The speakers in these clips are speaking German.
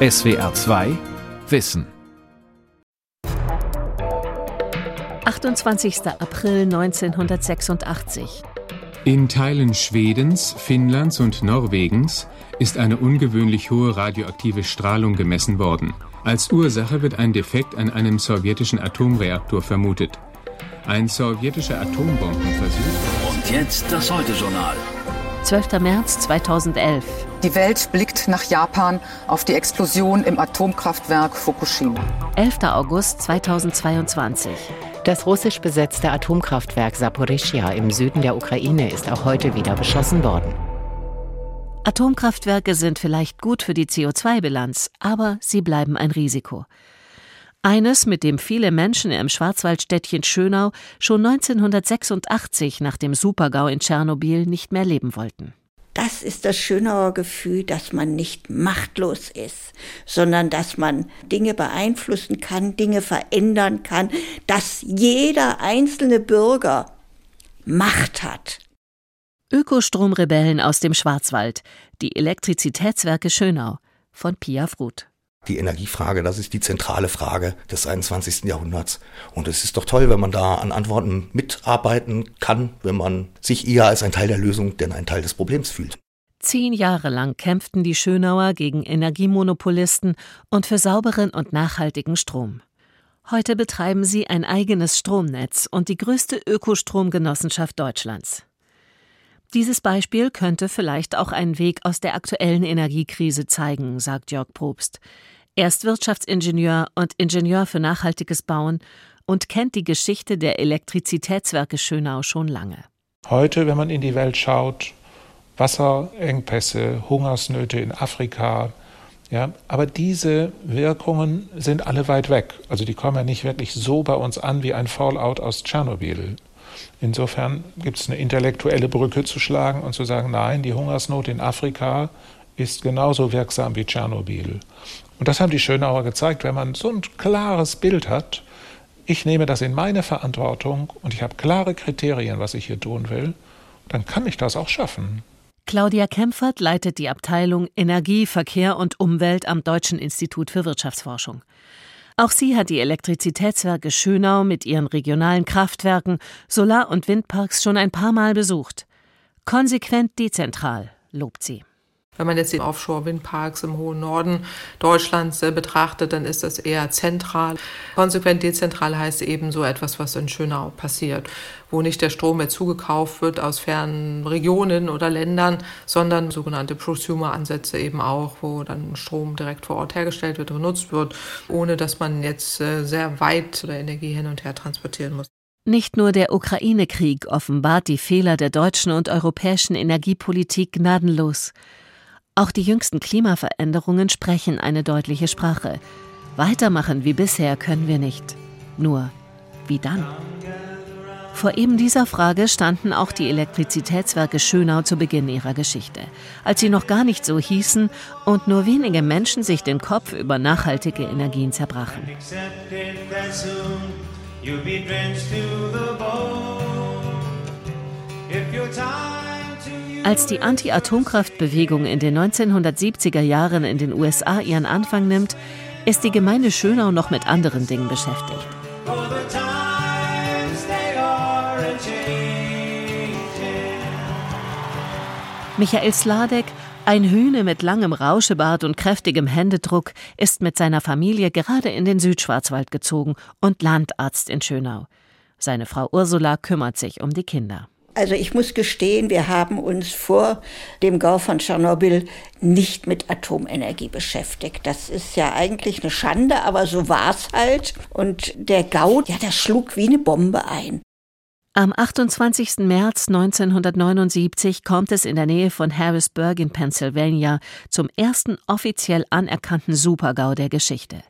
SWR 2 Wissen 28. April 1986. In Teilen Schwedens, Finnlands und Norwegens ist eine ungewöhnlich hohe radioaktive Strahlung gemessen worden. Als Ursache wird ein Defekt an einem sowjetischen Atomreaktor vermutet. Ein sowjetischer Atombombenversuch. Und jetzt das Heute-Journal. 12. März 2011. Die Welt blickt nach Japan auf die Explosion im Atomkraftwerk Fukushima. 11. August 2022. Das russisch besetzte Atomkraftwerk Saporischia im Süden der Ukraine ist auch heute wieder beschossen worden. Atomkraftwerke sind vielleicht gut für die CO2-Bilanz, aber sie bleiben ein Risiko. Eines, mit dem viele Menschen im Schwarzwaldstädtchen Schönau schon 1986 nach dem Supergau in Tschernobyl nicht mehr leben wollten. Das ist das Schönauer Gefühl, dass man nicht machtlos ist, sondern dass man Dinge beeinflussen kann, Dinge verändern kann, dass jeder einzelne Bürger Macht hat. Ökostromrebellen aus dem Schwarzwald, die Elektrizitätswerke Schönau von Pia Fruth. Die Energiefrage, das ist die zentrale Frage des 21. Jahrhunderts. Und es ist doch toll, wenn man da an Antworten mitarbeiten kann, wenn man sich eher als ein Teil der Lösung denn ein Teil des Problems fühlt. Zehn Jahre lang kämpften die Schönauer gegen Energiemonopolisten und für sauberen und nachhaltigen Strom. Heute betreiben sie ein eigenes Stromnetz und die größte Ökostromgenossenschaft Deutschlands. Dieses Beispiel könnte vielleicht auch einen Weg aus der aktuellen Energiekrise zeigen, sagt Jörg Probst. Er ist Wirtschaftsingenieur und Ingenieur für nachhaltiges Bauen und kennt die Geschichte der Elektrizitätswerke Schönau schon lange. Heute, wenn man in die Welt schaut, Wasserengpässe, Hungersnöte in Afrika, ja, aber diese Wirkungen sind alle weit weg. Also die kommen ja nicht wirklich so bei uns an wie ein Fallout aus Tschernobyl. Insofern gibt es eine intellektuelle Brücke zu schlagen und zu sagen, nein, die Hungersnot in Afrika ist genauso wirksam wie Tschernobyl. Und das haben die Schönauer gezeigt, wenn man so ein klares Bild hat, ich nehme das in meine Verantwortung und ich habe klare Kriterien, was ich hier tun will, dann kann ich das auch schaffen. Claudia Kempfert leitet die Abteilung Energie, Verkehr und Umwelt am Deutschen Institut für Wirtschaftsforschung. Auch sie hat die Elektrizitätswerke Schönau mit ihren regionalen Kraftwerken, Solar- und Windparks schon ein paar Mal besucht. Konsequent dezentral, lobt sie. Wenn man jetzt die Offshore-Windparks im hohen Norden Deutschlands äh, betrachtet, dann ist das eher zentral. Konsequent dezentral heißt eben so etwas, was in Schönau passiert, wo nicht der Strom mehr zugekauft wird aus fernen Regionen oder Ländern, sondern sogenannte Prosumer-Ansätze eben auch, wo dann Strom direkt vor Ort hergestellt wird, benutzt wird, ohne dass man jetzt äh, sehr weit oder Energie hin und her transportieren muss. Nicht nur der Ukraine-Krieg offenbart die Fehler der deutschen und europäischen Energiepolitik gnadenlos. Auch die jüngsten Klimaveränderungen sprechen eine deutliche Sprache. Weitermachen wie bisher können wir nicht. Nur, wie dann? Vor eben dieser Frage standen auch die Elektrizitätswerke Schönau zu Beginn ihrer Geschichte, als sie noch gar nicht so hießen und nur wenige Menschen sich den Kopf über nachhaltige Energien zerbrachen. If your time als die Anti-Atomkraftbewegung in den 1970er Jahren in den USA ihren Anfang nimmt, ist die Gemeinde Schönau noch mit anderen Dingen beschäftigt. Michael Sladek, ein Hühne mit langem Rauschebart und kräftigem Händedruck, ist mit seiner Familie gerade in den Südschwarzwald gezogen und Landarzt in Schönau. Seine Frau Ursula kümmert sich um die Kinder. Also ich muss gestehen, wir haben uns vor dem Gau von Tschernobyl nicht mit Atomenergie beschäftigt. Das ist ja eigentlich eine Schande, aber so war es halt. Und der Gau, ja, der schlug wie eine Bombe ein. Am 28. März 1979 kommt es in der Nähe von Harrisburg in Pennsylvania zum ersten offiziell anerkannten Supergau der Geschichte.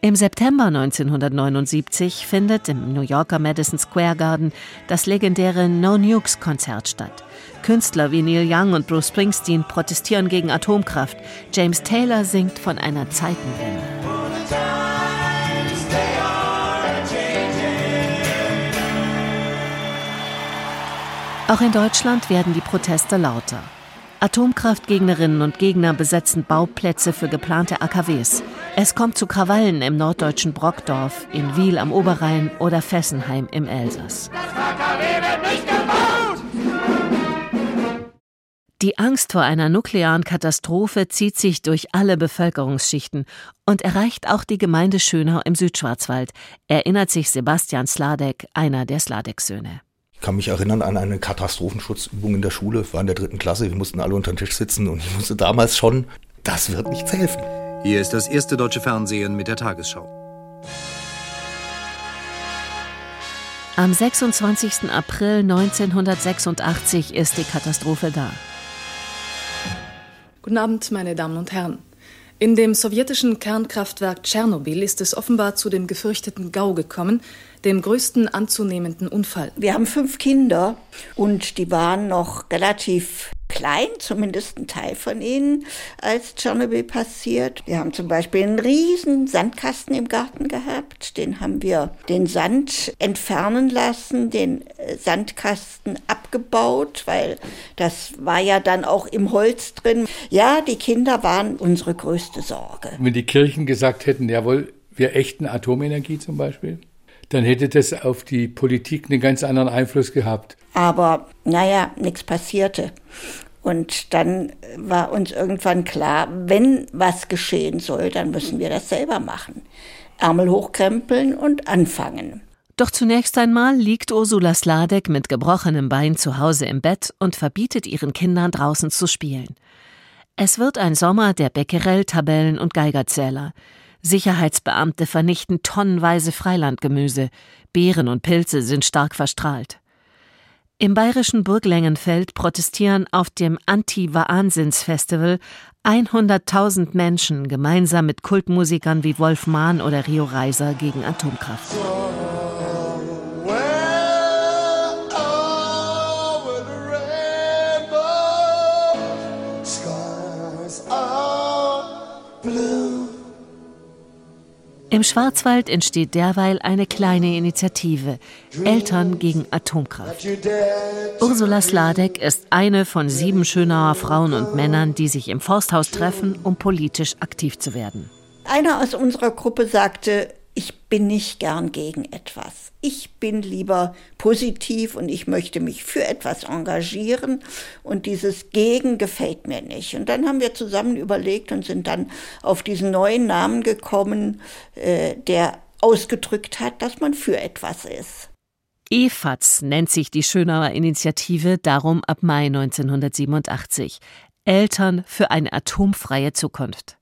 Im September 1979 findet im New Yorker Madison Square Garden das legendäre No Nukes Konzert statt. Künstler wie Neil Young und Bruce Springsteen protestieren gegen Atomkraft. James Taylor singt von einer Zeitenwende. Auch in Deutschland werden die Proteste lauter. Atomkraftgegnerinnen und Gegner besetzen Bauplätze für geplante AKWs. Es kommt zu Krawallen im norddeutschen Brockdorf, in Wiel am Oberrhein oder Fessenheim im Elsass. Die Angst vor einer nuklearen Katastrophe zieht sich durch alle Bevölkerungsschichten und erreicht auch die Gemeinde Schönau im Südschwarzwald, erinnert sich Sebastian Sladek, einer der Sladek-Söhne. Ich kann mich erinnern an eine Katastrophenschutzübung in der Schule. Wir waren in der dritten Klasse, wir mussten alle unter den Tisch sitzen und ich wusste damals schon, das wird nichts helfen. Hier ist das erste deutsche Fernsehen mit der Tagesschau. Am 26. April 1986 ist die Katastrophe da. Guten Abend, meine Damen und Herren. In dem sowjetischen Kernkraftwerk Tschernobyl ist es offenbar zu dem gefürchteten GAU gekommen, dem größten anzunehmenden Unfall. Wir haben fünf Kinder und die waren noch relativ klein, zumindest ein Teil von ihnen, als Tschernobyl passiert. Wir haben zum Beispiel einen riesen Sandkasten im Garten gehabt. Den haben wir den Sand entfernen lassen, den äh, Sandkasten abgebaut, weil das war ja dann auch im Holz drin. Ja, die Kinder waren unsere größte Sorge. Wenn die Kirchen gesagt hätten, jawohl, wir ächten Atomenergie zum Beispiel, dann hätte das auf die Politik einen ganz anderen Einfluss gehabt. Aber naja, nichts passierte. Und dann war uns irgendwann klar, wenn was geschehen soll, dann müssen wir das selber machen. Ärmel hochkrempeln und anfangen. Doch zunächst einmal liegt Ursula Sladek mit gebrochenem Bein zu Hause im Bett und verbietet ihren Kindern draußen zu spielen. Es wird ein Sommer der Becquerel-Tabellen und Geigerzähler. Sicherheitsbeamte vernichten tonnenweise Freilandgemüse, Beeren und Pilze sind stark verstrahlt. Im bayerischen Burglengenfeld protestieren auf dem Anti-Wahnsinns-Festival 100.000 Menschen gemeinsam mit Kultmusikern wie Wolf Mahn oder Rio Reiser gegen Atomkraft. Im Schwarzwald entsteht derweil eine kleine Initiative Eltern gegen Atomkraft. Ursula Sladek ist eine von sieben Schönauer Frauen und Männern, die sich im Forsthaus treffen, um politisch aktiv zu werden. Einer aus unserer Gruppe sagte, ich bin nicht gern gegen etwas. Ich bin lieber positiv und ich möchte mich für etwas engagieren und dieses Gegen gefällt mir nicht. Und dann haben wir zusammen überlegt und sind dann auf diesen neuen Namen gekommen, äh, der ausgedrückt hat, dass man für etwas ist. EFAZ nennt sich die Schönauer Initiative darum ab Mai 1987. Eltern für eine atomfreie Zukunft.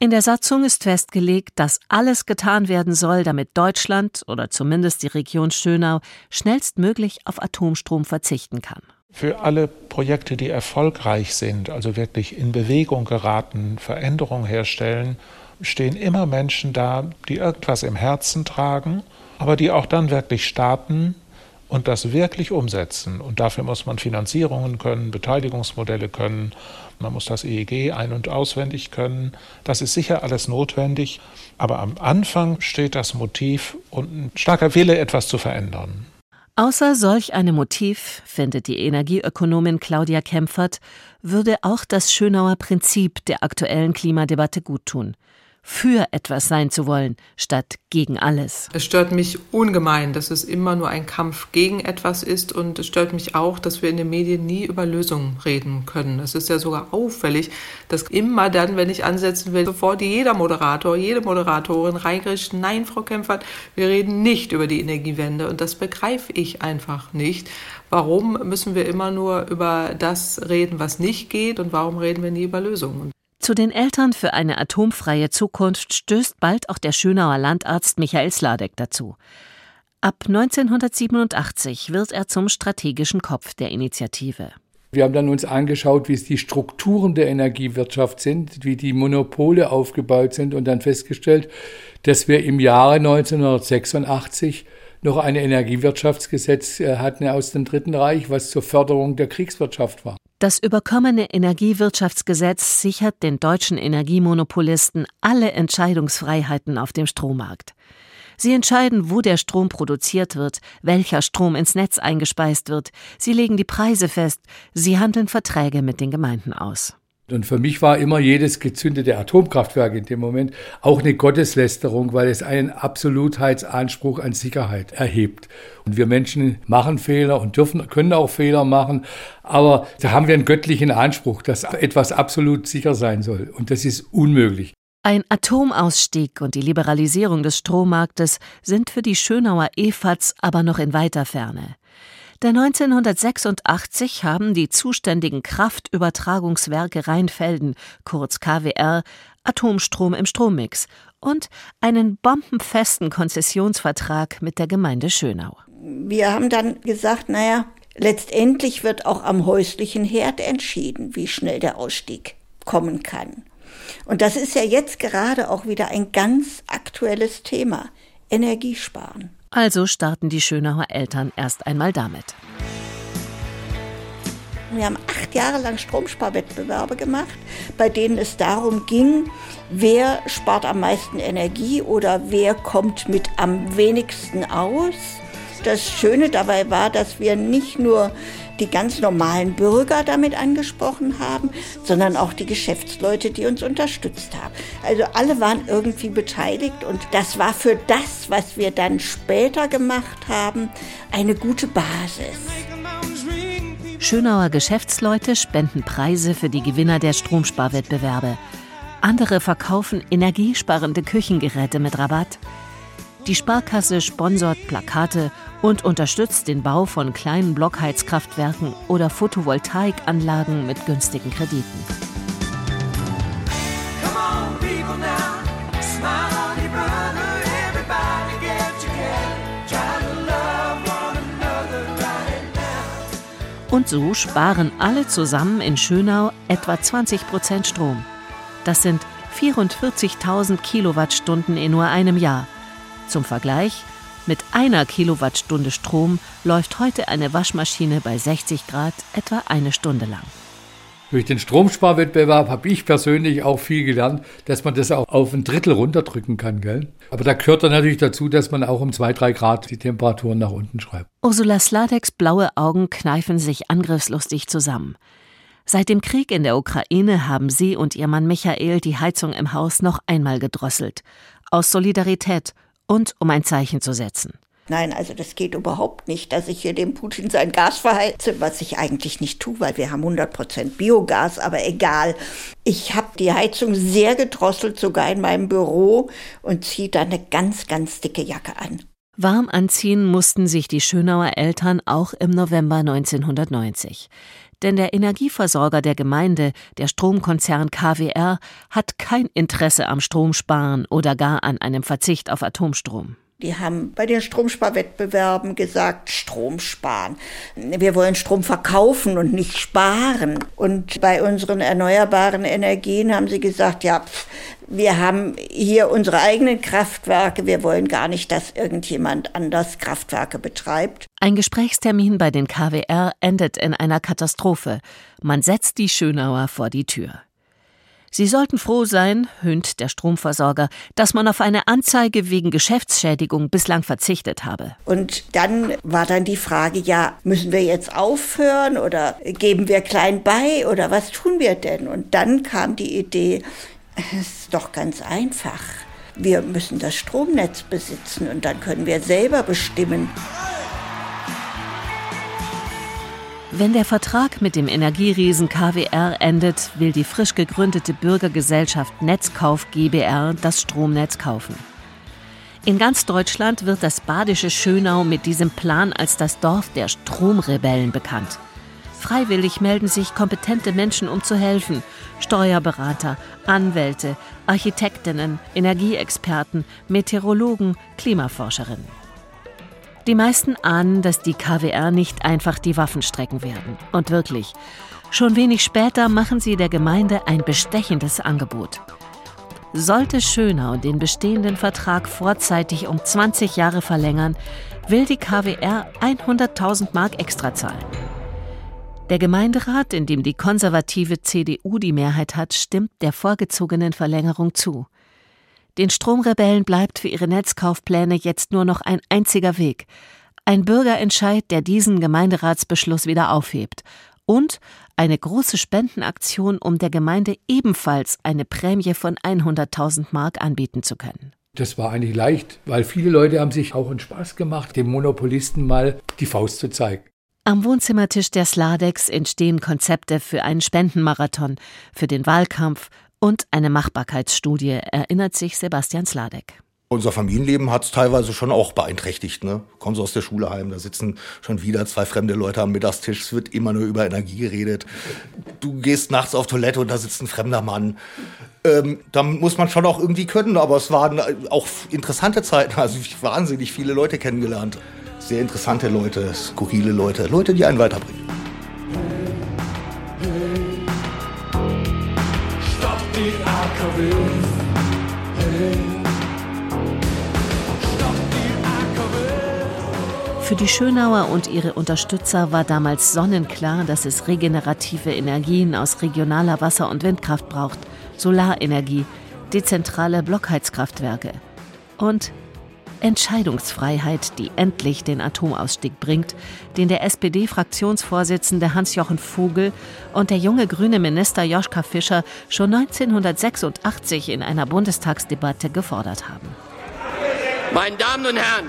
In der Satzung ist festgelegt, dass alles getan werden soll, damit Deutschland oder zumindest die Region Schönau schnellstmöglich auf Atomstrom verzichten kann. Für alle Projekte, die erfolgreich sind, also wirklich in Bewegung geraten, Veränderungen herstellen, stehen immer Menschen da, die irgendwas im Herzen tragen, aber die auch dann wirklich starten und das wirklich umsetzen. Und dafür muss man Finanzierungen können, Beteiligungsmodelle können man muss das EEG ein- und auswendig können. Das ist sicher alles notwendig. Aber am Anfang steht das Motiv und ein starker Wille, etwas zu verändern. Außer solch einem Motiv, findet die Energieökonomin Claudia Kempfert, würde auch das Schönauer Prinzip der aktuellen Klimadebatte guttun für etwas sein zu wollen, statt gegen alles. Es stört mich ungemein, dass es immer nur ein Kampf gegen etwas ist und es stört mich auch, dass wir in den Medien nie über Lösungen reden können. Es ist ja sogar auffällig, dass immer dann, wenn ich ansetzen will, sofort jeder Moderator, jede Moderatorin reingrischt, nein, Frau Kempfert, wir reden nicht über die Energiewende und das begreife ich einfach nicht. Warum müssen wir immer nur über das reden, was nicht geht und warum reden wir nie über Lösungen? Zu den Eltern für eine atomfreie Zukunft stößt bald auch der Schönauer Landarzt Michael Sladek dazu. Ab 1987 wird er zum strategischen Kopf der Initiative. Wir haben dann uns angeschaut, wie es die Strukturen der Energiewirtschaft sind, wie die Monopole aufgebaut sind und dann festgestellt, dass wir im Jahre 1986 noch ein Energiewirtschaftsgesetz äh, hatten aus dem Dritten Reich, was zur Förderung der Kriegswirtschaft war. Das überkommene Energiewirtschaftsgesetz sichert den deutschen Energiemonopolisten alle Entscheidungsfreiheiten auf dem Strommarkt. Sie entscheiden, wo der Strom produziert wird, welcher Strom ins Netz eingespeist wird. Sie legen die Preise fest. Sie handeln Verträge mit den Gemeinden aus. Und für mich war immer jedes gezündete Atomkraftwerk in dem Moment auch eine Gotteslästerung, weil es einen Absolutheitsanspruch an Sicherheit erhebt. Und wir Menschen machen Fehler und dürfen, können auch Fehler machen, aber da haben wir einen göttlichen Anspruch, dass etwas absolut sicher sein soll. Und das ist unmöglich. Ein Atomausstieg und die Liberalisierung des Strommarktes sind für die Schönauer EFATs aber noch in weiter Ferne. Denn 1986 haben die zuständigen Kraftübertragungswerke Rheinfelden, kurz KWR, Atomstrom im Strommix und einen bombenfesten Konzessionsvertrag mit der Gemeinde Schönau. Wir haben dann gesagt, naja, letztendlich wird auch am häuslichen Herd entschieden, wie schnell der Ausstieg kommen kann. Und das ist ja jetzt gerade auch wieder ein ganz aktuelles Thema. Energiesparen. Also starten die Schönauer Eltern erst einmal damit. Wir haben acht Jahre lang Stromsparwettbewerbe gemacht, bei denen es darum ging, wer spart am meisten Energie oder wer kommt mit am wenigsten aus. Das Schöne dabei war, dass wir nicht nur die ganz normalen Bürger damit angesprochen haben, sondern auch die Geschäftsleute, die uns unterstützt haben. Also alle waren irgendwie beteiligt und das war für das, was wir dann später gemacht haben, eine gute Basis. Schönauer Geschäftsleute spenden Preise für die Gewinner der Stromsparwettbewerbe. Andere verkaufen energiesparende Küchengeräte mit Rabatt. Die Sparkasse sponsort Plakate und unterstützt den Bau von kleinen Blockheizkraftwerken oder Photovoltaikanlagen mit günstigen Krediten. Und so sparen alle zusammen in Schönau etwa 20 Prozent Strom. Das sind 44.000 Kilowattstunden in nur einem Jahr. Zum Vergleich, mit einer Kilowattstunde Strom läuft heute eine Waschmaschine bei 60 Grad etwa eine Stunde lang. Durch den Stromsparwettbewerb habe ich persönlich auch viel gelernt, dass man das auch auf ein Drittel runterdrücken kann. Gell? Aber da gehört dann natürlich dazu, dass man auch um zwei, drei Grad die Temperaturen nach unten schreibt. Ursula Sladeks blaue Augen kneifen sich angriffslustig zusammen. Seit dem Krieg in der Ukraine haben sie und ihr Mann Michael die Heizung im Haus noch einmal gedrosselt. Aus Solidarität und um ein Zeichen zu setzen. Nein, also das geht überhaupt nicht, dass ich hier dem Putin sein Gas verheize, was ich eigentlich nicht tue, weil wir haben 100% Biogas, aber egal. Ich habe die Heizung sehr gedrosselt, sogar in meinem Büro und ziehe da eine ganz, ganz dicke Jacke an. Warm anziehen mussten sich die Schönauer Eltern auch im November 1990. Denn der Energieversorger der Gemeinde, der Stromkonzern KWR, hat kein Interesse am Stromsparen oder gar an einem Verzicht auf Atomstrom. Die haben bei den Stromsparwettbewerben gesagt, Strom sparen. Wir wollen Strom verkaufen und nicht sparen. Und bei unseren erneuerbaren Energien haben sie gesagt, ja, wir haben hier unsere eigenen Kraftwerke. Wir wollen gar nicht, dass irgendjemand anders Kraftwerke betreibt. Ein Gesprächstermin bei den KWR endet in einer Katastrophe. Man setzt die Schönauer vor die Tür. Sie sollten froh sein, höhnt der Stromversorger, dass man auf eine Anzeige wegen Geschäftsschädigung bislang verzichtet habe. Und dann war dann die Frage, ja, müssen wir jetzt aufhören oder geben wir klein bei oder was tun wir denn? Und dann kam die Idee, es ist doch ganz einfach. Wir müssen das Stromnetz besitzen und dann können wir selber bestimmen, Wenn der Vertrag mit dem Energieriesen KWR endet, will die frisch gegründete Bürgergesellschaft Netzkauf GBR das Stromnetz kaufen. In ganz Deutschland wird das badische Schönau mit diesem Plan als das Dorf der Stromrebellen bekannt. Freiwillig melden sich kompetente Menschen, um zu helfen. Steuerberater, Anwälte, Architektinnen, Energieexperten, Meteorologen, Klimaforscherinnen. Die meisten ahnen, dass die KWR nicht einfach die Waffen strecken werden. Und wirklich, schon wenig später machen sie der Gemeinde ein bestechendes Angebot. Sollte Schönau den bestehenden Vertrag vorzeitig um 20 Jahre verlängern, will die KWR 100.000 Mark extra zahlen. Der Gemeinderat, in dem die konservative CDU die Mehrheit hat, stimmt der vorgezogenen Verlängerung zu. Den Stromrebellen bleibt für ihre Netzkaufpläne jetzt nur noch ein einziger Weg. Ein Bürgerentscheid, der diesen Gemeinderatsbeschluss wieder aufhebt. Und eine große Spendenaktion, um der Gemeinde ebenfalls eine Prämie von 100.000 Mark anbieten zu können. Das war eigentlich leicht, weil viele Leute haben sich auch einen Spaß gemacht, dem Monopolisten mal die Faust zu zeigen. Am Wohnzimmertisch der Sladex entstehen Konzepte für einen Spendenmarathon, für den Wahlkampf und eine Machbarkeitsstudie, erinnert sich Sebastian Sladek. Unser Familienleben hat es teilweise schon auch beeinträchtigt. Ne? Kommen Sie aus der Schule heim, da sitzen schon wieder zwei fremde Leute am Mittagstisch, es wird immer nur über Energie geredet. Du gehst nachts auf Toilette und da sitzt ein fremder Mann. Ähm, da muss man schon auch irgendwie können, aber es waren auch interessante Zeiten. Also wahnsinnig viele Leute kennengelernt sehr interessante Leute, skurrile Leute, Leute, die einen weiterbringen. Für die Schönauer und ihre Unterstützer war damals sonnenklar, dass es regenerative Energien aus regionaler Wasser- und Windkraft braucht, Solarenergie, dezentrale Blockheizkraftwerke. Und Entscheidungsfreiheit, die endlich den Atomausstieg bringt, den der SPD-Fraktionsvorsitzende Hans-Jochen Vogel und der junge grüne Minister Joschka Fischer schon 1986 in einer Bundestagsdebatte gefordert haben. Meine Damen und Herren,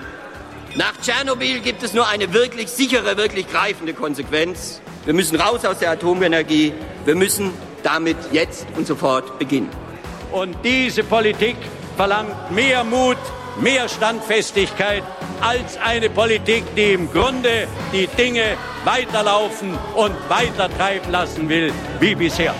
nach Tschernobyl gibt es nur eine wirklich sichere, wirklich greifende Konsequenz. Wir müssen raus aus der Atomenergie. Wir müssen damit jetzt und sofort beginnen. Und diese Politik verlangt mehr Mut, mehr Standfestigkeit als eine Politik, die im Grunde die Dinge weiterlaufen und weitertreiben lassen will wie bisher.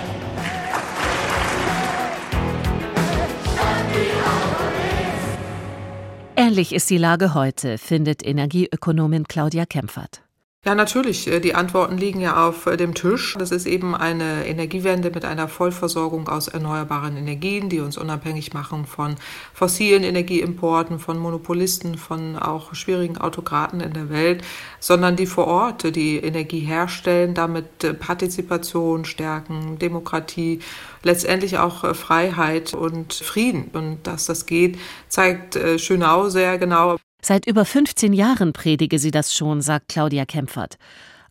Ähnlich ist die Lage heute, findet Energieökonomin Claudia Kempfert. Ja, natürlich. Äh, die Antworten liegen ja auf äh, dem Tisch. Das ist eben eine Energiewende mit einer Vollversorgung aus erneuerbaren Energien, die uns unabhängig machen von fossilen Energieimporten, von Monopolisten, von auch schwierigen Autokraten in der Welt, sondern die vor Ort die Energie herstellen, damit äh, Partizipation stärken, Demokratie, letztendlich auch Freiheit und Frieden. Und dass das geht, zeigt Schönau sehr genau. Seit über 15 Jahren predige sie das schon, sagt Claudia Kempfert.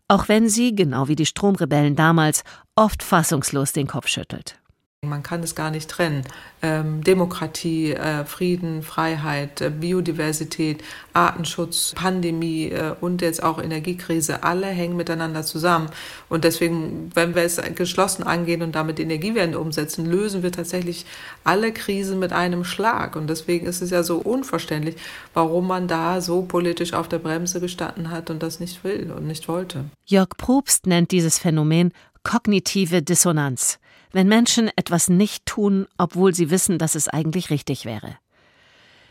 Auch wenn sie, genau wie die Stromrebellen damals, oft fassungslos den Kopf schüttelt. Man kann es gar nicht trennen. Ähm, Demokratie, äh, Frieden, Freiheit, äh, Biodiversität, Artenschutz, Pandemie äh, und jetzt auch Energiekrise, alle hängen miteinander zusammen. Und deswegen, wenn wir es geschlossen angehen und damit die Energiewende umsetzen, lösen wir tatsächlich alle Krisen mit einem Schlag. Und deswegen ist es ja so unverständlich, warum man da so politisch auf der Bremse gestanden hat und das nicht will und nicht wollte. Jörg Probst nennt dieses Phänomen kognitive Dissonanz wenn Menschen etwas nicht tun, obwohl sie wissen, dass es eigentlich richtig wäre.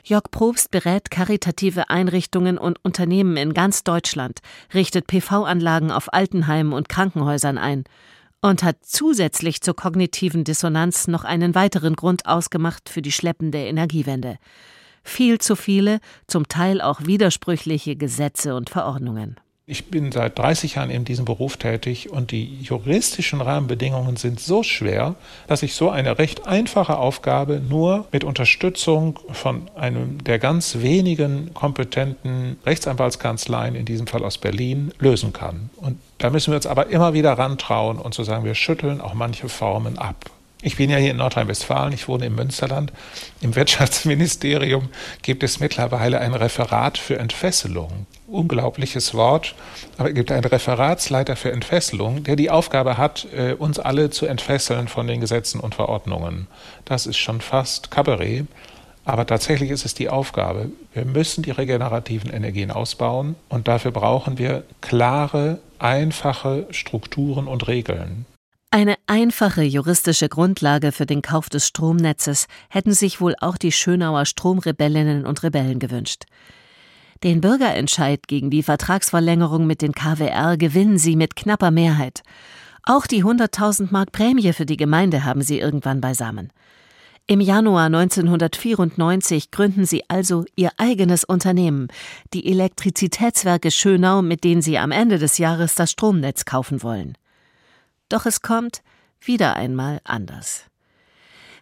Jörg Probst berät karitative Einrichtungen und Unternehmen in ganz Deutschland, richtet PV-Anlagen auf Altenheimen und Krankenhäusern ein und hat zusätzlich zur kognitiven Dissonanz noch einen weiteren Grund ausgemacht für die schleppende Energiewende. Viel zu viele, zum Teil auch widersprüchliche Gesetze und Verordnungen. Ich bin seit 30 Jahren in diesem Beruf tätig und die juristischen Rahmenbedingungen sind so schwer, dass ich so eine recht einfache Aufgabe nur mit Unterstützung von einem der ganz wenigen kompetenten Rechtsanwaltskanzleien, in diesem Fall aus Berlin, lösen kann. Und da müssen wir uns aber immer wieder rantrauen und zu sagen, wir schütteln auch manche Formen ab. Ich bin ja hier in Nordrhein-Westfalen, ich wohne im Münsterland. Im Wirtschaftsministerium gibt es mittlerweile ein Referat für Entfesselung. Unglaubliches Wort, aber es gibt einen Referatsleiter für Entfesselung, der die Aufgabe hat, äh, uns alle zu entfesseln von den Gesetzen und Verordnungen. Das ist schon fast Kabarett. Aber tatsächlich ist es die Aufgabe. Wir müssen die regenerativen Energien ausbauen und dafür brauchen wir klare, einfache Strukturen und Regeln. Eine einfache juristische Grundlage für den Kauf des Stromnetzes hätten sich wohl auch die Schönauer Stromrebellinnen und Rebellen gewünscht. Den Bürgerentscheid gegen die Vertragsverlängerung mit den KWR gewinnen sie mit knapper Mehrheit. Auch die 100.000 Mark Prämie für die Gemeinde haben sie irgendwann beisammen. Im Januar 1994 gründen sie also ihr eigenes Unternehmen, die Elektrizitätswerke Schönau, mit denen sie am Ende des Jahres das Stromnetz kaufen wollen. Doch es kommt wieder einmal anders.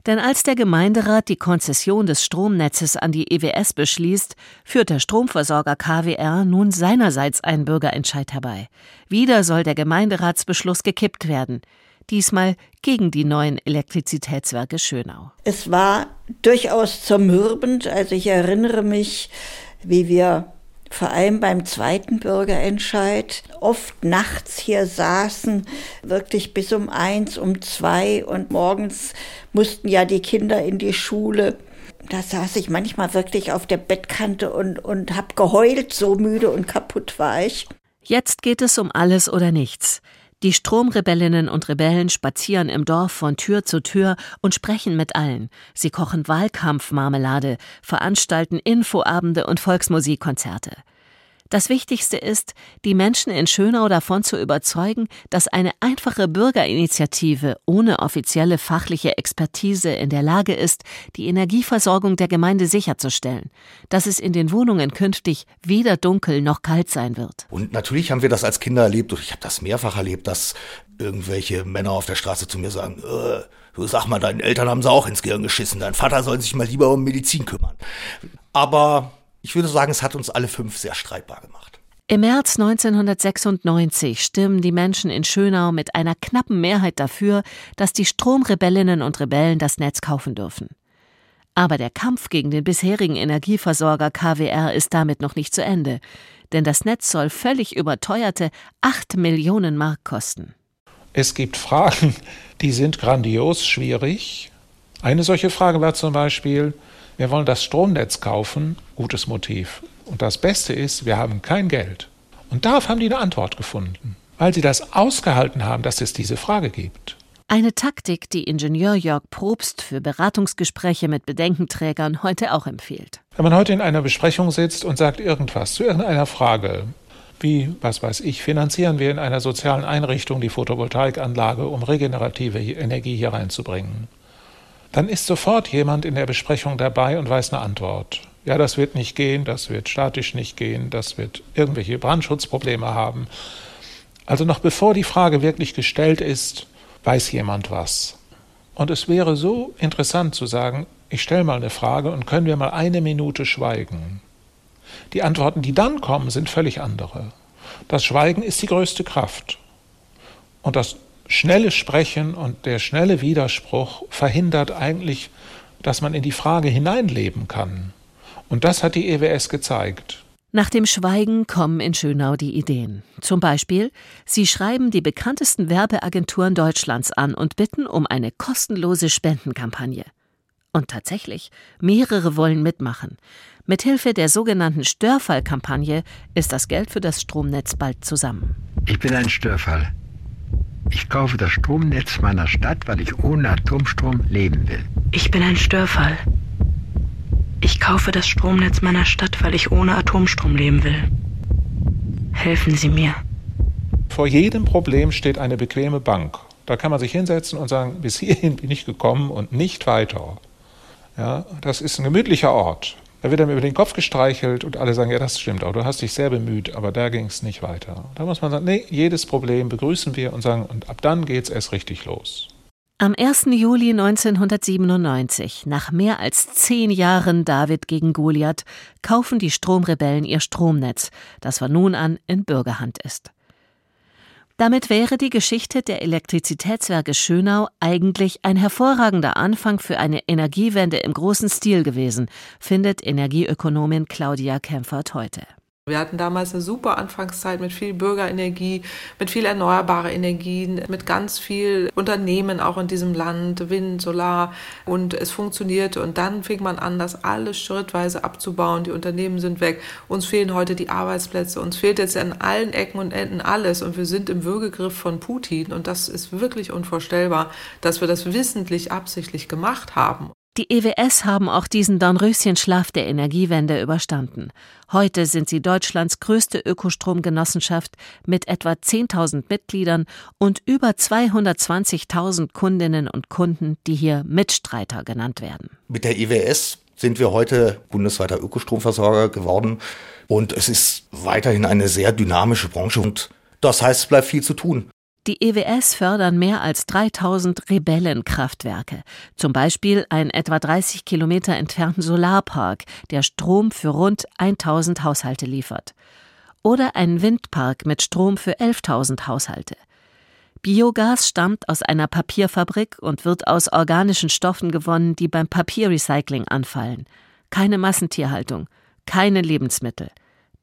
Denn als der Gemeinderat die Konzession des Stromnetzes an die EWS beschließt, führt der Stromversorger KWR nun seinerseits einen Bürgerentscheid herbei. Wieder soll der Gemeinderatsbeschluss gekippt werden. Diesmal gegen die neuen Elektrizitätswerke Schönau. Es war durchaus zermürbend. Also ich erinnere mich, wie wir vor allem beim zweiten Bürgerentscheid oft nachts hier saßen, wirklich bis um eins, um zwei und morgens mussten ja die Kinder in die Schule. Da saß ich manchmal wirklich auf der Bettkante und, und hab geheult, so müde und kaputt war ich. Jetzt geht es um alles oder nichts. Die Stromrebellinnen und Rebellen spazieren im Dorf von Tür zu Tür und sprechen mit allen. Sie kochen Wahlkampfmarmelade, veranstalten Infoabende und Volksmusikkonzerte. Das Wichtigste ist, die Menschen in Schönau davon zu überzeugen, dass eine einfache Bürgerinitiative ohne offizielle fachliche Expertise in der Lage ist, die Energieversorgung der Gemeinde sicherzustellen, dass es in den Wohnungen künftig weder dunkel noch kalt sein wird. Und natürlich haben wir das als Kinder erlebt und ich habe das mehrfach erlebt, dass irgendwelche Männer auf der Straße zu mir sagen, äh, du sag mal, deinen Eltern haben sie auch ins Gehirn geschissen, dein Vater soll sich mal lieber um Medizin kümmern. Aber ich würde sagen, es hat uns alle fünf sehr streitbar gemacht. Im März 1996 stimmen die Menschen in Schönau mit einer knappen Mehrheit dafür, dass die Stromrebellinnen und Rebellen das Netz kaufen dürfen. Aber der Kampf gegen den bisherigen Energieversorger KWR ist damit noch nicht zu Ende, denn das Netz soll völlig überteuerte 8 Millionen Mark kosten. Es gibt Fragen, die sind grandios schwierig. Eine solche Frage war zum Beispiel, wir wollen das Stromnetz kaufen, gutes Motiv. Und das Beste ist, wir haben kein Geld. Und darauf haben die eine Antwort gefunden, weil sie das ausgehalten haben, dass es diese Frage gibt. Eine Taktik, die Ingenieur Jörg Probst für Beratungsgespräche mit Bedenkenträgern heute auch empfiehlt. Wenn man heute in einer Besprechung sitzt und sagt irgendwas zu irgendeiner Frage, wie, was weiß ich, finanzieren wir in einer sozialen Einrichtung die Photovoltaikanlage, um regenerative Energie hier reinzubringen? Dann ist sofort jemand in der Besprechung dabei und weiß eine Antwort. Ja, das wird nicht gehen, das wird statisch nicht gehen, das wird irgendwelche Brandschutzprobleme haben. Also noch bevor die Frage wirklich gestellt ist, weiß jemand was. Und es wäre so interessant zu sagen, ich stelle mal eine Frage und können wir mal eine Minute schweigen. Die Antworten, die dann kommen, sind völlig andere. Das Schweigen ist die größte Kraft. Und das schnelle Sprechen und der schnelle Widerspruch verhindert eigentlich, dass man in die Frage hineinleben kann. Und das hat die EWS gezeigt. Nach dem Schweigen kommen in Schönau die Ideen. Zum Beispiel, sie schreiben die bekanntesten Werbeagenturen Deutschlands an und bitten um eine kostenlose Spendenkampagne. Und tatsächlich, mehrere wollen mitmachen. Mithilfe der sogenannten Störfallkampagne ist das Geld für das Stromnetz bald zusammen. Ich bin ein Störfall. Ich kaufe das Stromnetz meiner Stadt, weil ich ohne Atomstrom leben will. Ich bin ein Störfall. Ich kaufe das Stromnetz meiner Stadt, weil ich ohne Atomstrom leben will. Helfen Sie mir. Vor jedem Problem steht eine bequeme Bank. Da kann man sich hinsetzen und sagen, bis hierhin bin ich gekommen und nicht weiter. Ja, das ist ein gemütlicher Ort. Da wird einem über den Kopf gestreichelt und alle sagen, ja, das stimmt auch, du hast dich sehr bemüht, aber da ging es nicht weiter. Da muss man sagen, nee, jedes Problem begrüßen wir und sagen, und ab dann geht es erst richtig los. Am 1. Juli 1997, nach mehr als zehn Jahren David gegen Goliath, kaufen die Stromrebellen ihr Stromnetz, das von nun an in Bürgerhand ist. Damit wäre die Geschichte der Elektrizitätswerke Schönau eigentlich ein hervorragender Anfang für eine Energiewende im großen Stil gewesen, findet Energieökonomin Claudia Kempfert heute. Wir hatten damals eine super Anfangszeit mit viel Bürgerenergie, mit viel erneuerbare Energien, mit ganz viel Unternehmen auch in diesem Land, Wind, Solar. Und es funktionierte. Und dann fing man an, das alles schrittweise abzubauen. Die Unternehmen sind weg, uns fehlen heute die Arbeitsplätze, uns fehlt jetzt an allen Ecken und Enden alles. Und wir sind im Würgegriff von Putin. Und das ist wirklich unvorstellbar, dass wir das wissentlich absichtlich gemacht haben. Die EWS haben auch diesen Dornröschenschlaf der Energiewende überstanden. Heute sind sie Deutschlands größte Ökostromgenossenschaft mit etwa 10.000 Mitgliedern und über 220.000 Kundinnen und Kunden, die hier Mitstreiter genannt werden. Mit der EWS sind wir heute bundesweiter Ökostromversorger geworden und es ist weiterhin eine sehr dynamische Branche und das heißt, es bleibt viel zu tun. Die EWS fördern mehr als 3000 Rebellenkraftwerke, zum Beispiel einen etwa 30 Kilometer entfernten Solarpark, der Strom für rund 1000 Haushalte liefert. Oder einen Windpark mit Strom für 11.000 Haushalte. Biogas stammt aus einer Papierfabrik und wird aus organischen Stoffen gewonnen, die beim Papierrecycling anfallen. Keine Massentierhaltung, keine Lebensmittel.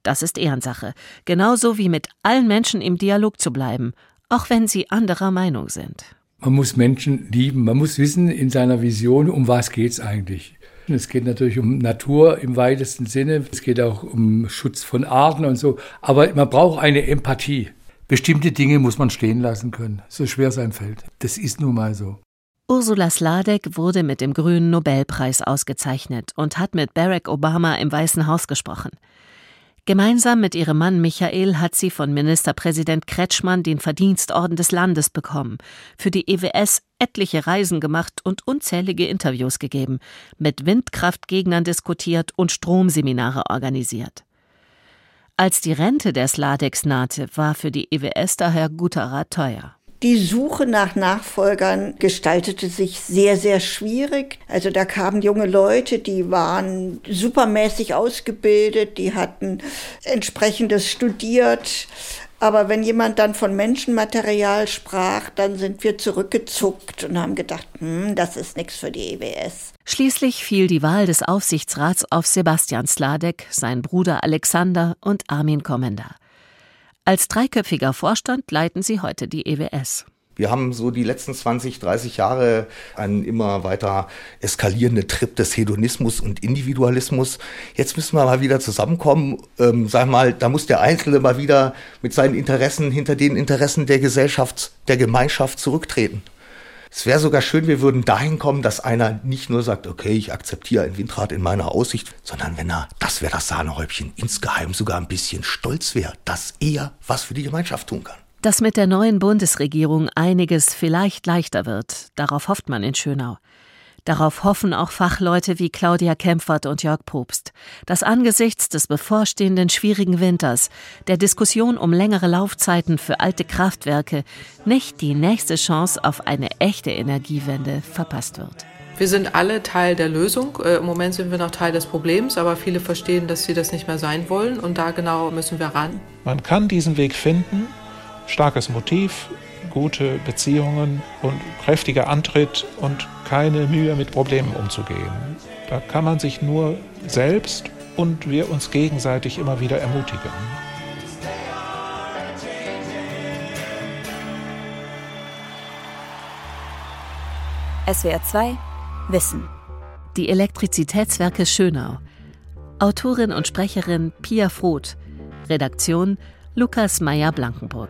Das ist Ehrensache, genauso wie mit allen Menschen im Dialog zu bleiben, auch wenn sie anderer Meinung sind. Man muss Menschen lieben, man muss wissen in seiner Vision, um was geht es eigentlich. Es geht natürlich um Natur im weitesten Sinne, es geht auch um Schutz von Arten und so, aber man braucht eine Empathie. Bestimmte Dinge muss man stehen lassen können, so schwer sein fällt. Das ist nun mal so. Ursula Sladek wurde mit dem Grünen Nobelpreis ausgezeichnet und hat mit Barack Obama im Weißen Haus gesprochen. Gemeinsam mit ihrem Mann Michael hat sie von Ministerpräsident Kretschmann den Verdienstorden des Landes bekommen, für die EWS etliche Reisen gemacht und unzählige Interviews gegeben, mit Windkraftgegnern diskutiert und Stromseminare organisiert. Als die Rente der Sladex nahte, war für die EWS daher guter Rat teuer. Die Suche nach Nachfolgern gestaltete sich sehr, sehr schwierig. Also da kamen junge Leute, die waren supermäßig ausgebildet, die hatten entsprechendes studiert. Aber wenn jemand dann von Menschenmaterial sprach, dann sind wir zurückgezuckt und haben gedacht, hm, das ist nichts für die EWS. Schließlich fiel die Wahl des Aufsichtsrats auf Sebastian Sladek, sein Bruder Alexander und Armin Kommender. Als dreiköpfiger Vorstand leiten sie heute die EWS. Wir haben so die letzten 20, 30 Jahre einen immer weiter eskalierenden Trip des Hedonismus und Individualismus. Jetzt müssen wir mal wieder zusammenkommen. Ähm, sag mal, da muss der Einzelne mal wieder mit seinen Interessen hinter den Interessen der Gesellschaft, der Gemeinschaft zurücktreten. Es wäre sogar schön, wir würden dahin kommen, dass einer nicht nur sagt, okay, ich akzeptiere ein Windrad in meiner Aussicht, sondern wenn er, das wäre das Sahnehäubchen, insgeheim sogar ein bisschen stolz wäre, dass er was für die Gemeinschaft tun kann. Dass mit der neuen Bundesregierung einiges vielleicht leichter wird, darauf hofft man in Schönau. Darauf hoffen auch Fachleute wie Claudia Kempfert und Jörg Probst, dass angesichts des bevorstehenden schwierigen Winters, der Diskussion um längere Laufzeiten für alte Kraftwerke, nicht die nächste Chance auf eine echte Energiewende verpasst wird. Wir sind alle Teil der Lösung. Äh, Im Moment sind wir noch Teil des Problems, aber viele verstehen, dass sie das nicht mehr sein wollen und da genau müssen wir ran. Man kann diesen Weg finden. Starkes Motiv, gute Beziehungen und kräftiger Antritt und keine Mühe mit Problemen umzugehen. Da kann man sich nur selbst und wir uns gegenseitig immer wieder ermutigen. SWR 2 Wissen. Die Elektrizitätswerke Schönau. Autorin und Sprecherin Pia Froth. Redaktion Lukas Meyer-Blankenburg.